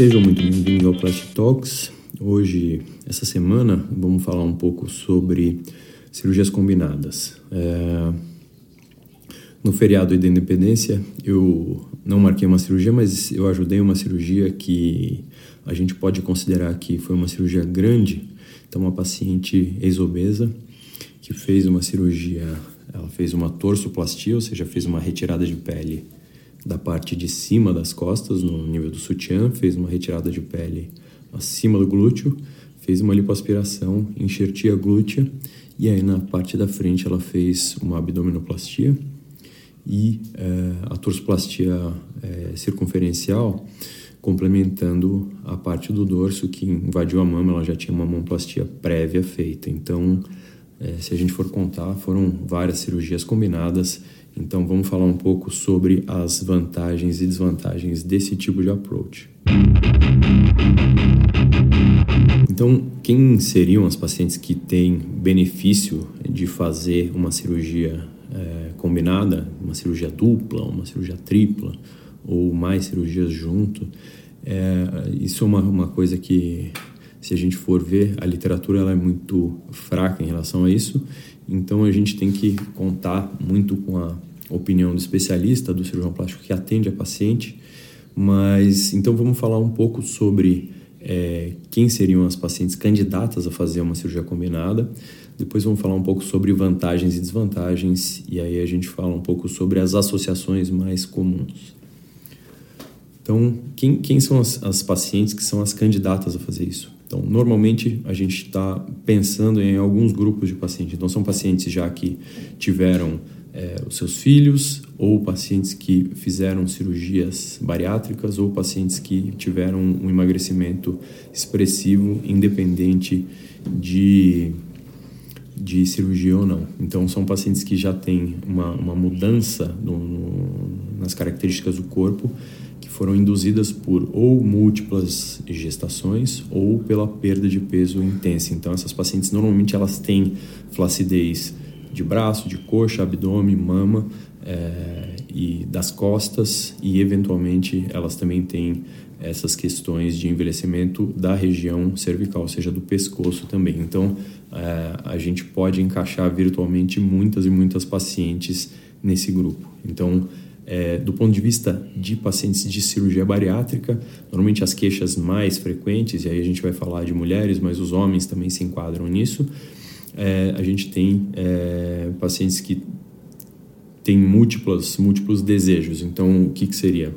Sejam muito bem-vindos ao Plastic Talks. Hoje, essa semana, vamos falar um pouco sobre cirurgias combinadas. É... No feriado da Independência, eu não marquei uma cirurgia, mas eu ajudei uma cirurgia que a gente pode considerar que foi uma cirurgia grande. Então, uma paciente ex-obesa que fez uma cirurgia, ela fez uma torsoplastia, ou seja, fez uma retirada de pele da parte de cima das costas, no nível do sutiã, fez uma retirada de pele acima do glúteo, fez uma lipoaspiração, enxertia glútea e aí na parte da frente ela fez uma abdominoplastia e é, a torsplastia é, circunferencial complementando a parte do dorso que invadiu a mama, ela já tinha uma mamplastia prévia feita. Então, é, se a gente for contar, foram várias cirurgias combinadas então vamos falar um pouco sobre as vantagens e desvantagens desse tipo de approach. Então, quem seriam as pacientes que têm benefício de fazer uma cirurgia é, combinada, uma cirurgia dupla, uma cirurgia tripla ou mais cirurgias junto? É, isso é uma, uma coisa que, se a gente for ver, a literatura ela é muito fraca em relação a isso. Então, a gente tem que contar muito com a opinião do especialista, do cirurgião plástico que atende a paciente. Mas então vamos falar um pouco sobre é, quem seriam as pacientes candidatas a fazer uma cirurgia combinada. Depois vamos falar um pouco sobre vantagens e desvantagens e aí a gente fala um pouco sobre as associações mais comuns. Então, quem, quem são as, as pacientes que são as candidatas a fazer isso? Então, normalmente a gente está pensando em alguns grupos de pacientes. Então, são pacientes já que tiveram é, os seus filhos, ou pacientes que fizeram cirurgias bariátricas, ou pacientes que tiveram um emagrecimento expressivo, independente de, de cirurgia ou não. Então, são pacientes que já têm uma, uma mudança no, no, nas características do corpo foram induzidas por ou múltiplas gestações ou pela perda de peso intensa. Então, essas pacientes normalmente elas têm flacidez de braço, de coxa, abdômen, mama é, e das costas e eventualmente elas também têm essas questões de envelhecimento da região cervical, ou seja, do pescoço também. Então, é, a gente pode encaixar virtualmente muitas e muitas pacientes nesse grupo. Então, é, do ponto de vista de pacientes de cirurgia bariátrica, normalmente as queixas mais frequentes, e aí a gente vai falar de mulheres, mas os homens também se enquadram nisso, é, a gente tem é, pacientes que têm múltiplos, múltiplos desejos. Então, o que, que seria?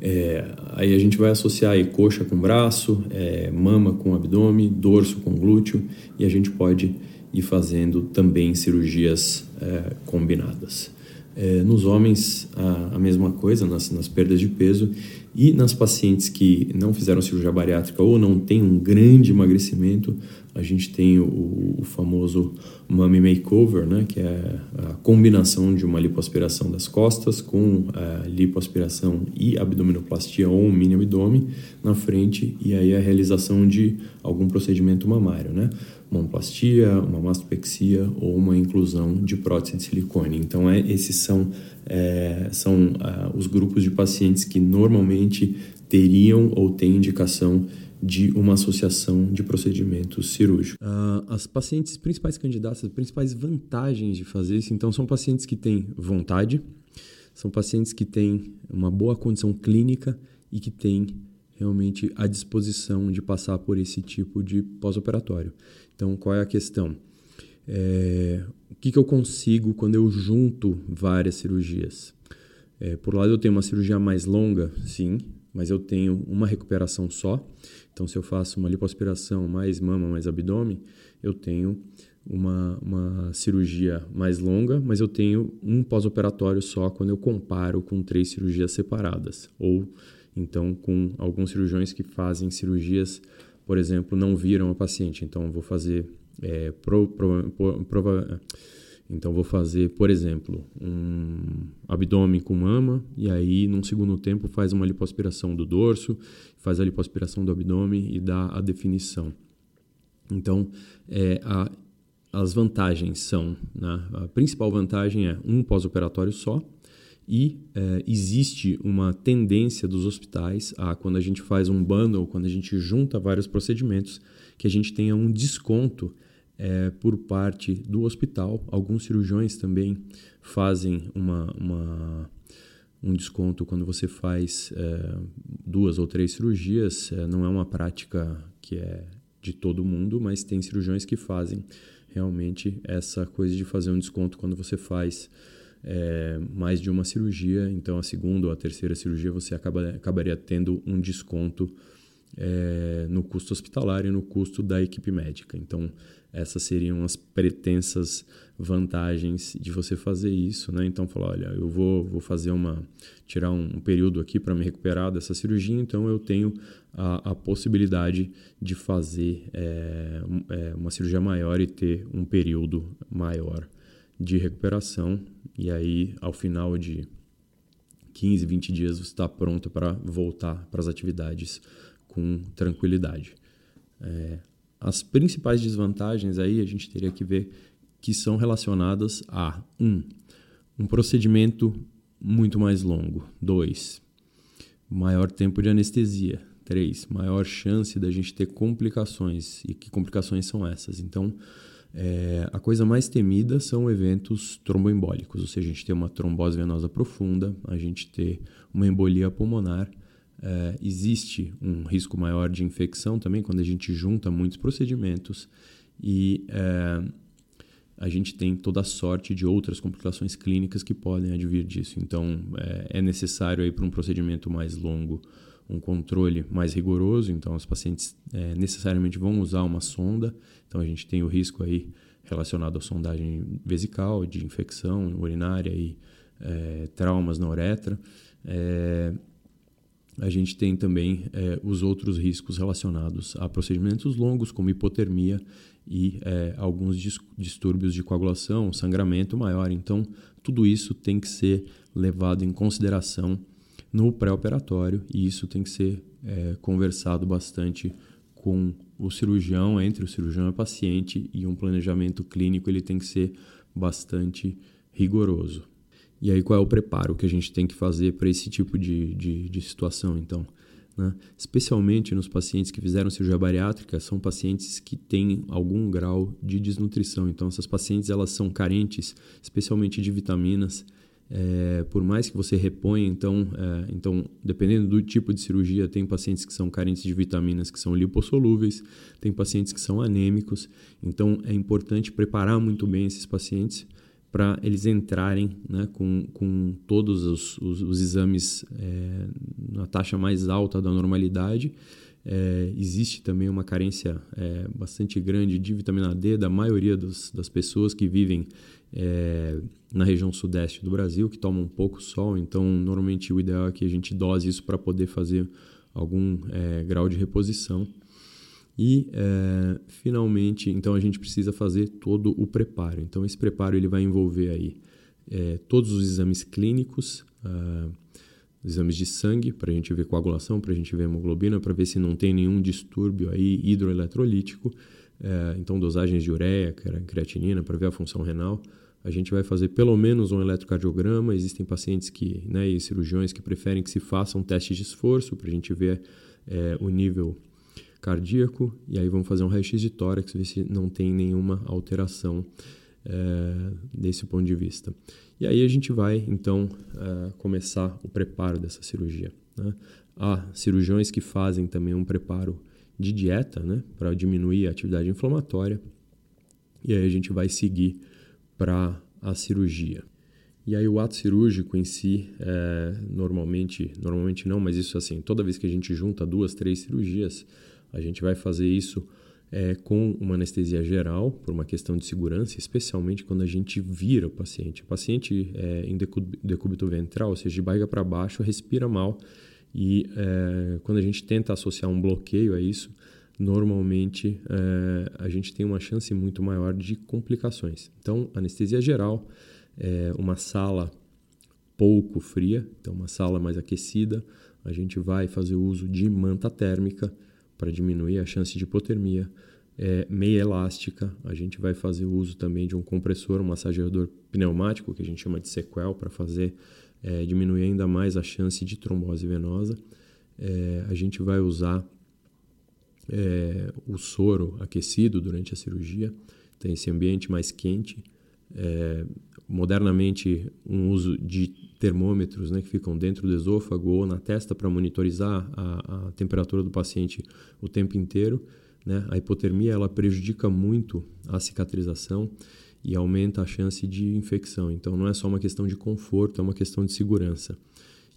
É, aí a gente vai associar aí coxa com braço, é, mama com abdômen, dorso com glúteo e a gente pode ir fazendo também cirurgias é, combinadas. É, nos homens, a, a, mesma coisa, nas, nas perdas de peso e nas pacientes que não fizeram cirurgia bariátrica ou não têm um grande emagrecimento, a gente tem o, o famoso Mummy Makeover, né, que é a combinação de uma lipoaspiração das costas com a lipoaspiração e abdominoplastia ou um mini abdômen na frente e aí a realização de algum procedimento mamário, né? Mamoplastia, uma mastopexia ou uma inclusão de prótese de silicone. Então, é, esses são, é, são uh, os grupos de pacientes que normalmente teriam ou têm indicação de uma associação de procedimentos cirúrgicos. Uh, as pacientes principais candidatas, as principais vantagens de fazer isso, então, são pacientes que têm vontade, são pacientes que têm uma boa condição clínica e que têm realmente a disposição de passar por esse tipo de pós-operatório. Então, qual é a questão? É, o que, que eu consigo quando eu junto várias cirurgias? É, por um lado, eu tenho uma cirurgia mais longa, sim, mas eu tenho uma recuperação só. Então, se eu faço uma lipoaspiração mais mama, mais abdômen, eu tenho uma, uma cirurgia mais longa, mas eu tenho um pós-operatório só quando eu comparo com três cirurgias separadas. Ou então com alguns cirurgiões que fazem cirurgias, por exemplo, não viram a paciente. Então, eu vou fazer é, pro, pro, pro, então vou fazer, por exemplo, um abdômen com mama e aí num segundo tempo faz uma lipoaspiração do dorso, faz a lipoaspiração do abdômen e dá a definição. Então, é, a, as vantagens são, né? a principal vantagem é um pós-operatório só E é, existe uma tendência dos hospitais a, quando a gente faz um bundle, quando a gente junta vários procedimentos, que a gente tenha um desconto é, por parte do hospital. Alguns cirurgiões também fazem uma, uma um desconto quando você faz é, duas ou três cirurgias. É, não é uma prática que é de todo mundo, mas tem cirurgiões que fazem realmente essa coisa de fazer um desconto quando você faz é, mais de uma cirurgia. Então, a segunda ou a terceira cirurgia você acaba, acabaria tendo um desconto é, no custo hospitalar e no custo da equipe médica. Então, essas seriam as pretensas vantagens de você fazer isso, né? Então, falar, olha, eu vou, vou fazer uma tirar um, período aqui para me recuperar dessa cirurgia, então eu tenho a, a possibilidade de fazer é, é, uma cirurgia maior e ter um período maior de recuperação. E aí, ao final de 15, 20 dias, você está pronto para voltar para as atividades com tranquilidade. É, as principais desvantagens aí a gente teria que ver que são relacionadas a um, um procedimento muito mais longo, dois, maior tempo de anestesia, três, maior chance da gente ter complicações e que complicações são essas? Então é, a coisa mais temida são eventos tromboembólicos, ou seja, a gente ter uma trombose venosa profunda, a gente ter uma embolia pulmonar é, existe um risco maior de infecção também quando a gente junta muitos procedimentos e é, a gente tem toda a sorte de outras complicações clínicas que podem advir disso. Então, é, é necessário aí para um procedimento mais longo um controle mais rigoroso. Então, os pacientes é, necessariamente vão usar uma sonda. Então, a gente tem o risco aí relacionado à sondagem vesical, de infecção urinária e é, traumas na uretra. É, a gente tem também é, os outros riscos relacionados a procedimentos longos, como hipotermia e é, alguns distúrbios de coagulação, sangramento maior. Então, tudo isso tem que ser levado em consideração no pré-operatório e isso tem que ser é, conversado bastante com o cirurgião, entre o cirurgião e o paciente, e um planejamento clínico ele tem que ser bastante rigoroso. E aí, qual é o preparo que a gente tem que fazer para esse tipo de, de, de situação, então? Né? Especialmente nos pacientes que fizeram cirurgia bariátrica, são pacientes que têm algum grau de desnutrição. Então, essas pacientes elas são carentes, especialmente de vitaminas. É, por mais que você reponha, então, é, então, dependendo do tipo de cirurgia, tem pacientes que são carentes de vitaminas que são lipossolúveis, tem pacientes que são anêmicos. Então, é importante preparar muito bem esses pacientes para eles entrarem né, com, com todos os, os, os exames é, na taxa mais alta da normalidade. É, existe também uma carência é, bastante grande de vitamina D da maioria dos, das pessoas que vivem é, na região sudeste do Brasil, que tomam pouco sol. Então, normalmente o ideal é que a gente dose isso para poder fazer algum é, grau de reposição. E é, finalmente, então a gente precisa fazer todo o preparo. Então esse preparo ele vai envolver aí é, todos os exames clínicos, uh, exames de sangue para a gente ver coagulação, para a gente ver hemoglobina, para ver se não tem nenhum distúrbio aí hidroeletrolítico. É, então dosagens de ureia, creatinina para ver a função renal. A gente vai fazer pelo menos um eletrocardiograma. Existem pacientes que, né, e cirurgiões que preferem que se faça um teste de esforço para a gente ver é, o nível cardíaco e aí vamos fazer um raio-x de tórax, ver se não tem nenhuma alteração é, desse ponto de vista. E aí a gente vai então é, começar o preparo dessa cirurgia. Né? Há cirurgiões que fazem também um preparo de dieta né, para diminuir a atividade inflamatória e aí a gente vai seguir para a cirurgia. E aí o ato cirúrgico em si, é, normalmente, normalmente não, mas isso assim, toda vez que a gente junta duas, três cirurgias, a gente vai fazer isso é, com uma anestesia geral, por uma questão de segurança, especialmente quando a gente vira o paciente. O paciente é, em decúbito ventral, ou seja, de barriga para baixo, respira mal. E é, quando a gente tenta associar um bloqueio a isso, normalmente é, a gente tem uma chance muito maior de complicações. Então, anestesia geral, é uma sala pouco fria, então uma sala mais aquecida, a gente vai fazer uso de manta térmica para diminuir a chance de hipotermia. É, meia elástica, a gente vai fazer uso também de um compressor, um massageador pneumático, que a gente chama de sequel, para fazer é, diminuir ainda mais a chance de trombose venosa, é, a gente vai usar é, o soro aquecido durante a cirurgia, tem esse ambiente mais quente. Modernamente, um uso de termômetros né, que ficam dentro do esôfago ou na testa para monitorizar a, a, temperatura do paciente o tempo inteiro. Né? A hipotermia ela prejudica muito a cicatrização e aumenta a chance de infecção. Então, não é só uma questão de conforto, é uma questão de segurança.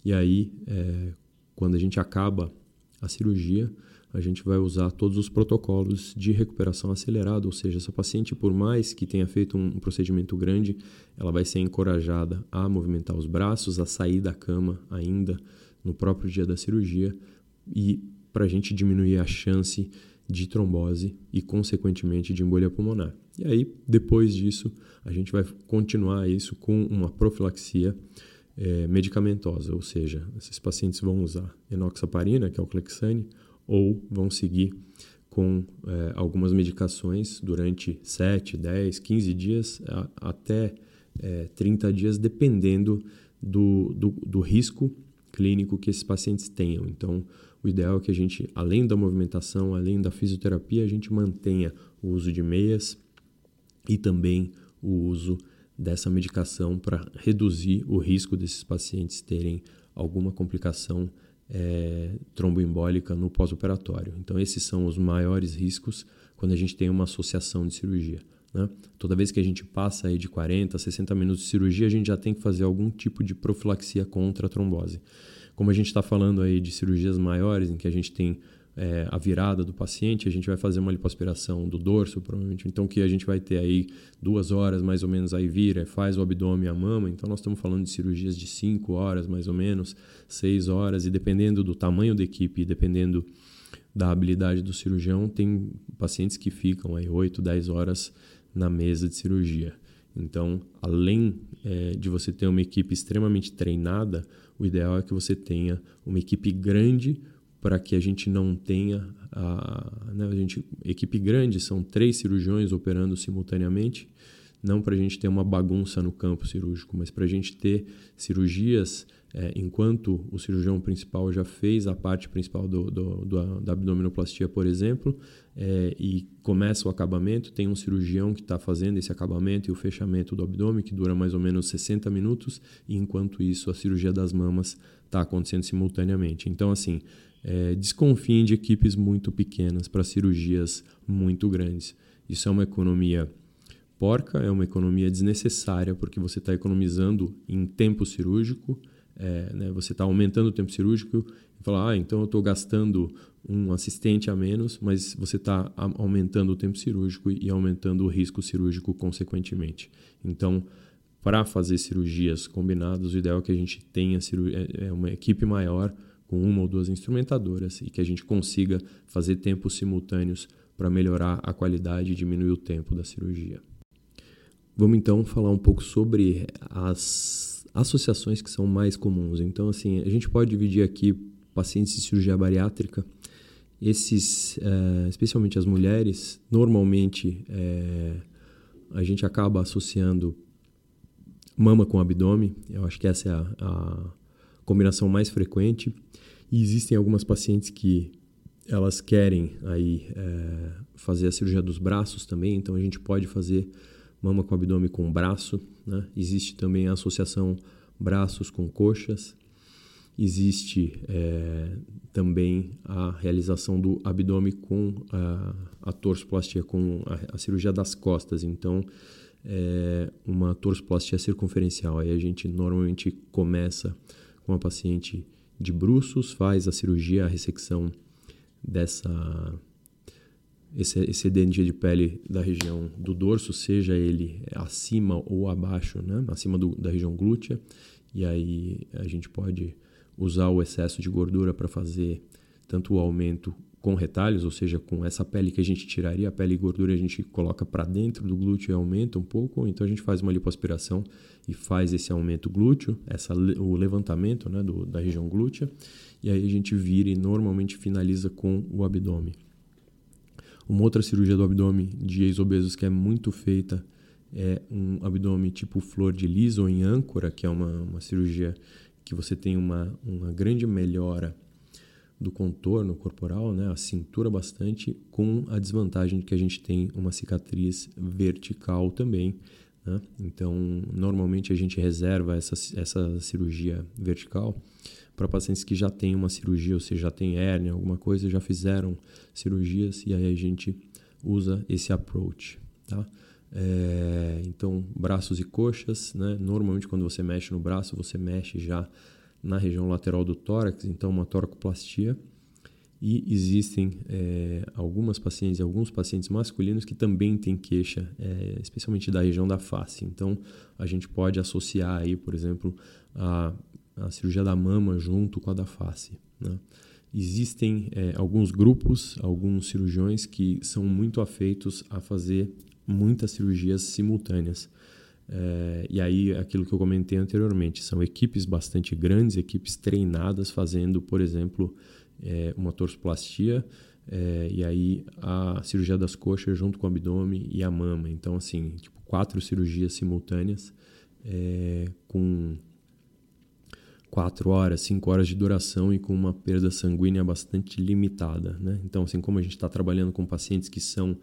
E aí, é, quando a gente acaba a cirurgia, a gente vai usar todos os protocolos de recuperação acelerada, ou seja, essa paciente, por mais que tenha feito um procedimento grande, ela vai ser encorajada a movimentar os braços, a sair da cama ainda no próprio dia da cirurgia e para a gente diminuir a chance de trombose e, consequentemente, de embolia pulmonar. E aí, depois disso, a gente vai continuar isso com uma profilaxia é, medicamentosa, ou seja, esses pacientes vão usar enoxaparina, que é o Clexane, ou vão seguir com é, algumas medicações durante 7, 10, 15 dias a, até é, 30 dias, dependendo do, do, do, risco clínico que esses pacientes tenham. Então, o ideal é que a gente, além da movimentação, além da fisioterapia, a gente mantenha o uso de meias e também o uso dessa medicação para reduzir o risco desses pacientes terem alguma complicação é, tromboembólica no pós-operatório. Então, esses são os maiores riscos quando a gente tem uma associação de cirurgia. Né? Toda vez que a gente passa aí de 40 a 60 minutos de cirurgia, a gente já tem que fazer algum tipo de profilaxia contra a trombose. Como a gente está falando aí de cirurgias maiores, em que a gente tem é, a virada do paciente, a gente vai fazer uma lipoaspiração do dorso, provavelmente. Então, que a gente vai ter aí duas horas mais ou menos, aí vira, faz o abdômen e a mama. Então, nós estamos falando de cirurgias de cinco horas mais ou menos, seis horas, e dependendo do tamanho da equipe, dependendo da habilidade do cirurgião, tem pacientes que ficam aí 8, 10 horas na mesa de cirurgia. Então, além é, de você ter uma equipe extremamente treinada, o ideal é que você tenha uma equipe grande para que a gente não tenha a, né, a gente, equipe grande são três cirurgiões operando simultaneamente não para a gente ter uma bagunça no campo cirúrgico mas para a gente ter cirurgias é, enquanto o cirurgião principal já fez a parte principal do, do, do da abdominoplastia por exemplo é, e começa o acabamento tem um cirurgião que está fazendo esse acabamento e o fechamento do abdômen que dura mais ou menos 60 minutos e enquanto isso a cirurgia das mamas está acontecendo simultaneamente. Então assim é, desconfiem de equipes muito pequenas para cirurgias muito grandes. Isso é uma economia porca, é uma economia desnecessária, porque você está economizando em tempo cirúrgico, é, né, você está aumentando o tempo cirúrgico e fala, ah, então eu estou gastando um assistente a menos, mas você está aumentando o tempo cirúrgico e aumentando o risco cirúrgico consequentemente. Então, para fazer cirurgias combinadas, o ideal é que a gente tenha é, é uma equipe maior com uma ou duas instrumentadoras e que a gente consiga fazer tempos simultâneos para melhorar a qualidade e diminuir o tempo da cirurgia. Vamos então falar um pouco sobre as associações que são mais comuns. Então, assim, a gente pode dividir aqui pacientes de cirurgia bariátrica. Esses, é, especialmente as mulheres, normalmente é, a gente acaba associando mama com abdômen. Eu acho que essa é a, a combinação mais frequente. E existem algumas pacientes que elas querem aí é, fazer a cirurgia dos braços também, então a gente pode fazer mama com abdômen com braço. Né? Existe também a associação braços com coxas. Existe é, também a realização do abdômen com a, a torçoplastia, com a, a, cirurgia das costas. Então, é uma torçoplastia circunferencial. Aí a gente normalmente começa com a paciente de bruços, faz a cirurgia, a ressecção dessa esse excedente de pele da região do dorso, seja ele acima ou abaixo, né? acima do, da região glútea, e aí a gente pode usar o excesso de gordura para fazer tanto o aumento com retalhos, ou seja, com essa pele que a gente tiraria, a pele e gordura a gente coloca para dentro do glúteo e aumenta um pouco, então a gente faz uma lipoaspiração e faz esse aumento glúteo, essa, o levantamento né, do, da região glútea, e aí a gente vira e normalmente finaliza com o abdômen. Uma outra cirurgia do abdômen de ex-obesos que é muito feita é um abdômen tipo flor de lis ou em âncora, que é uma, uma cirurgia que você tem uma, uma grande melhora do contorno corporal, né, a cintura bastante, com a desvantagem de que a gente tem uma cicatriz vertical também. Né? Então, normalmente a gente reserva essa, essa cirurgia vertical para pacientes que já têm uma cirurgia, ou seja, já tem hérnia, alguma coisa, já fizeram cirurgias e aí a gente usa esse approach. Tá? É, então, braços e coxas, né? normalmente quando você mexe no braço, você mexe já na região lateral do tórax, então uma torcoplastia. E existem é, algumas pacientes, alguns pacientes masculinos que também têm queixa, é, especialmente da região da face. Então, a gente pode associar aí, por exemplo, a, a cirurgia da mama junto com a da face. Né? Existem é, alguns grupos, alguns cirurgiões que são muito afeitos a fazer muitas cirurgias simultâneas. É, e aí, aquilo que eu comentei anteriormente, são equipes bastante grandes, equipes treinadas fazendo, por exemplo, é, uma torcoplastia é, e aí a cirurgia das coxas junto com o abdômen e a mama. Então, assim, tipo, quatro cirurgias simultâneas é, com quatro horas, cinco horas de duração e com uma perda sanguínea bastante limitada, né? Então, assim, como a gente está trabalhando com pacientes que são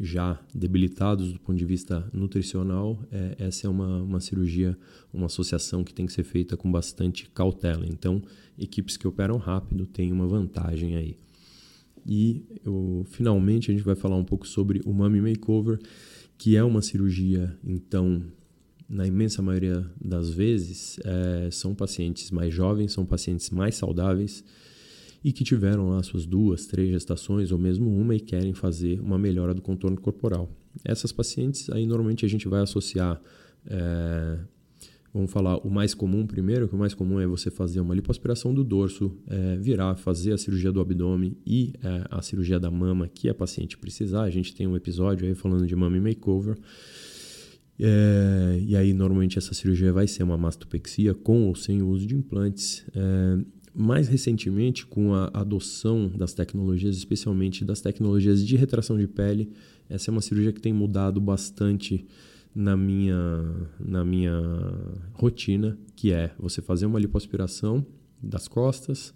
já debilitados do ponto de vista nutricional, é, essa é uma, uma cirurgia, uma associação que tem que ser feita com bastante cautela. Então, equipes que operam rápido têm uma vantagem aí. E eu, finalmente a gente vai falar um pouco sobre o Mummy Makeover, que é uma cirurgia, então, na imensa maioria das vezes, é, são pacientes mais jovens, são pacientes mais saudáveis e que tiveram lá suas duas, três gestações ou mesmo uma e querem fazer uma melhora do contorno corporal. Essas pacientes, aí normalmente a gente vai associar, é, vamos falar o mais comum primeiro, que o mais comum é você fazer uma lipoaspiração do dorso, é, virar, fazer a cirurgia do abdômen e é, a cirurgia da mama que a paciente precisar. A gente tem um episódio aí falando de mama makeover. É, e aí, normalmente, essa cirurgia vai ser uma mastopexia com ou sem uso de implantes. É, mais recentemente, com a adoção das tecnologias, especialmente das tecnologias de retração de pele, essa é uma cirurgia que tem mudado bastante na minha, na minha rotina, que é você fazer uma lipoaspiração das costas,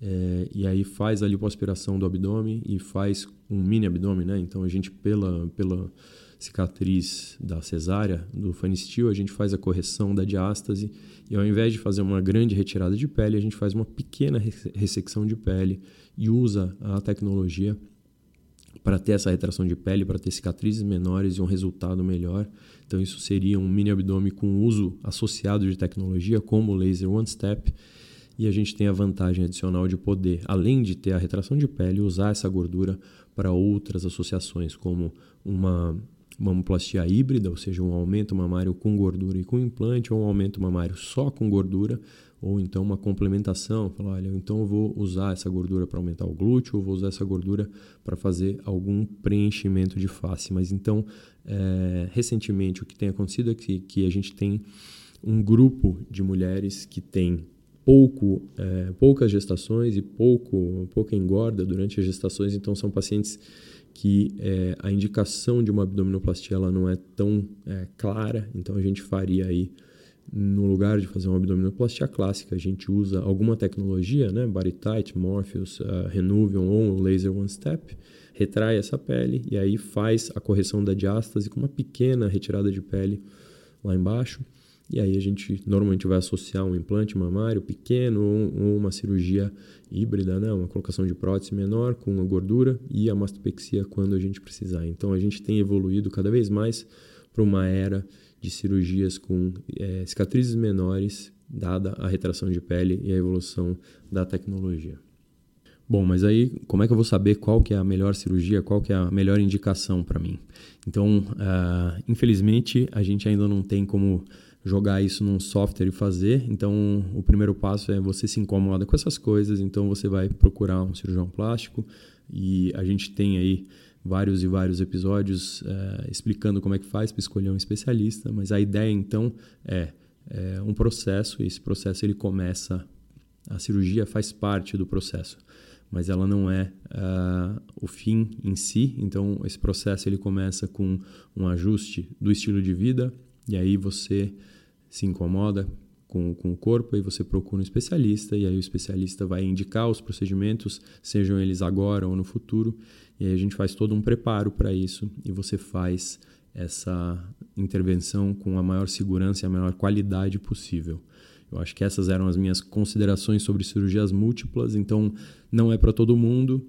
é, e aí faz a lipoaspiração do abdômen e faz um mini abdômen, né? Então a gente, pela, pela cicatriz da cesárea, do fanistil, a gente faz a correção da diástase e ao invés de fazer uma grande retirada de pele, a gente faz uma pequena ressecção de pele e usa a tecnologia para ter essa retração de pele, para ter cicatrizes menores e um resultado melhor. Então isso seria um mini abdômen com uso associado de tecnologia como o laser one step. E a gente tem a vantagem adicional de poder, além de ter a retração de pele, usar essa gordura para outras associações, como uma mamoplastia híbrida, ou seja, um aumento mamário com gordura e com implante, ou um aumento mamário só com gordura, ou então uma complementação, falar, olha, então eu vou usar essa gordura para aumentar o glúteo, ou vou usar essa gordura para fazer algum preenchimento de face. Mas então, é, recentemente, o que tem acontecido é que, que a gente tem um grupo de mulheres que tem pouco, é, poucas gestações e pouco, pouca engorda durante as gestações, então são pacientes que é, a indicação de uma abdominoplastia ela não é tão é, clara, então a gente faria aí no lugar de fazer uma abdominoplastia clássica, a gente usa alguma tecnologia, né, Bodytight, Morpheus, uh, Renuvion ou Laser One Step, retrai essa pele e aí faz a correção da diástase com uma pequena retirada de pele lá embaixo. E aí a gente normalmente vai associar um implante mamário pequeno ou, uma cirurgia híbrida, né? uma colocação de prótese menor com uma gordura e a mastopexia quando a gente precisar. Então a gente tem evoluído cada vez mais para uma era de cirurgias com é, cicatrizes menores, dada a retração de pele e a evolução da tecnologia. Bom, mas aí como é que eu vou saber qual que é a melhor cirurgia, qual que é a melhor indicação para mim? Então, uh, infelizmente, a gente ainda não tem como jogar isso num software e fazer. Então, o primeiro passo é você se incomoda com essas coisas, então você vai procurar um cirurgião plástico. E a gente tem aí vários e vários episódios é, explicando como é que faz para escolher um especialista, mas a ideia então é, é um processo. E esse processo ele começa, a cirurgia faz parte do processo, mas ela não é uh, o fim em si. Então, esse processo ele começa com um ajuste do estilo de vida, e aí você se incomoda com, com o corpo, aí você procura um especialista, e aí o especialista vai indicar os procedimentos, sejam eles agora ou no futuro, e aí a gente faz todo um preparo para isso, e você faz essa intervenção com a maior segurança e a maior qualidade possível. Eu acho que essas eram as minhas considerações sobre cirurgias múltiplas, então não é para todo mundo.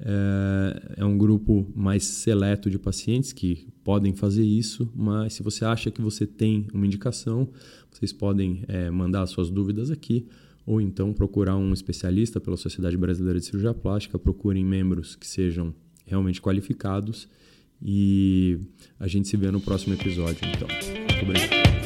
É, é, um grupo mais seleto de pacientes que podem fazer isso, mas se você acha que você tem uma indicação, vocês podem é, mandar suas dúvidas aqui ou então procurar um especialista pela Sociedade Brasileira de Cirurgia Plástica. Procurem membros que sejam realmente qualificados e a gente se vê no próximo episódio. Então, muito obrigado.